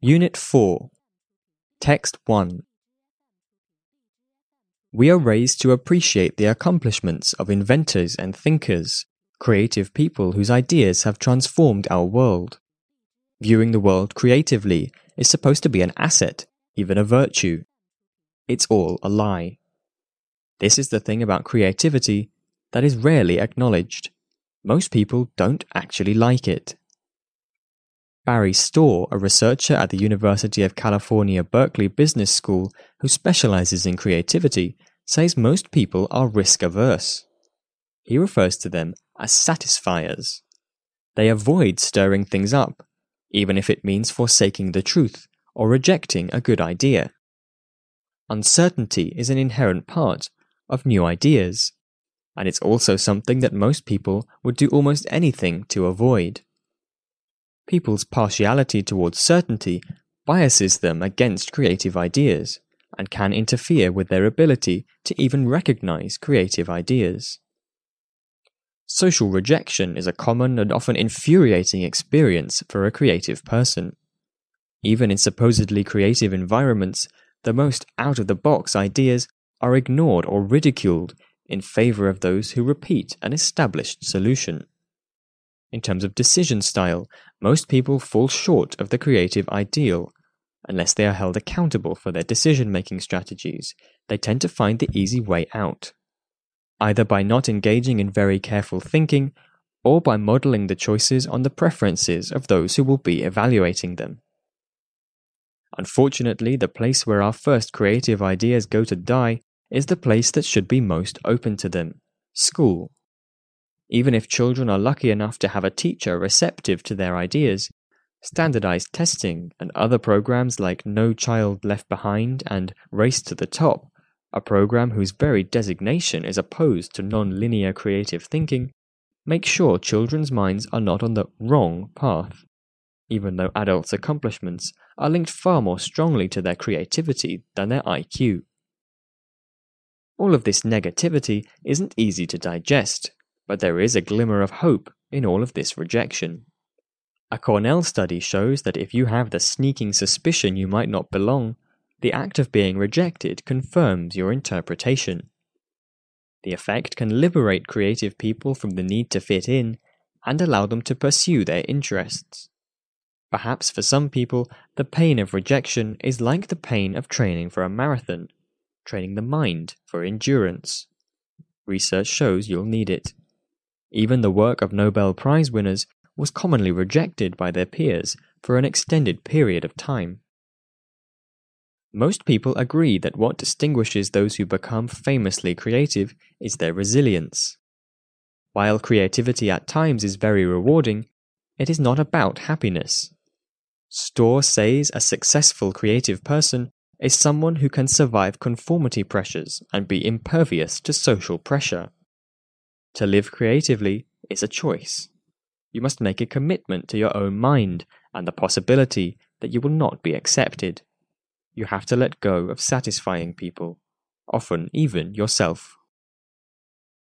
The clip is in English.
Unit 4 Text 1 We are raised to appreciate the accomplishments of inventors and thinkers, creative people whose ideas have transformed our world. Viewing the world creatively is supposed to be an asset, even a virtue. It's all a lie. This is the thing about creativity that is rarely acknowledged. Most people don't actually like it. Barry Staw, a researcher at the University of California Berkeley Business School who specializes in creativity, says most people are risk averse. He refers to them as satisfiers. They avoid stirring things up, even if it means forsaking the truth or rejecting a good idea. Uncertainty is an inherent part of new ideas, and it's also something that most people would do almost anything to avoid. People's partiality towards certainty biases them against creative ideas and can interfere with their ability to even recognize creative ideas. Social rejection is a common and often infuriating experience for a creative person. Even in supposedly creative environments, the most out of the box ideas are ignored or ridiculed in favor of those who repeat an established solution. In terms of decision style, most people fall short of the creative ideal. Unless they are held accountable for their decision making strategies, they tend to find the easy way out. Either by not engaging in very careful thinking, or by modeling the choices on the preferences of those who will be evaluating them. Unfortunately, the place where our first creative ideas go to die is the place that should be most open to them school. Even if children are lucky enough to have a teacher receptive to their ideas, standardized testing and other programs like No Child Left Behind and Race to the Top, a program whose very designation is opposed to non-linear creative thinking, make sure children's minds are not on the wrong path, even though adults' accomplishments are linked far more strongly to their creativity than their IQ. All of this negativity isn't easy to digest, but there is a glimmer of hope in all of this rejection. A Cornell study shows that if you have the sneaking suspicion you might not belong, the act of being rejected confirms your interpretation. The effect can liberate creative people from the need to fit in and allow them to pursue their interests. Perhaps for some people, the pain of rejection is like the pain of training for a marathon, training the mind for endurance. Research shows you'll need it. Even the work of Nobel Prize winners was commonly rejected by their peers for an extended period of time. Most people agree that what distinguishes those who become famously creative is their resilience. While creativity at times is very rewarding, it is not about happiness. Staw says a successful creative person is someone who can survive conformity pressures and be impervious to social pressure. To live creatively is a choice. You must make a commitment to your own mind and the possibility that you will not be accepted. You have to let go of satisfying people, often even yourself.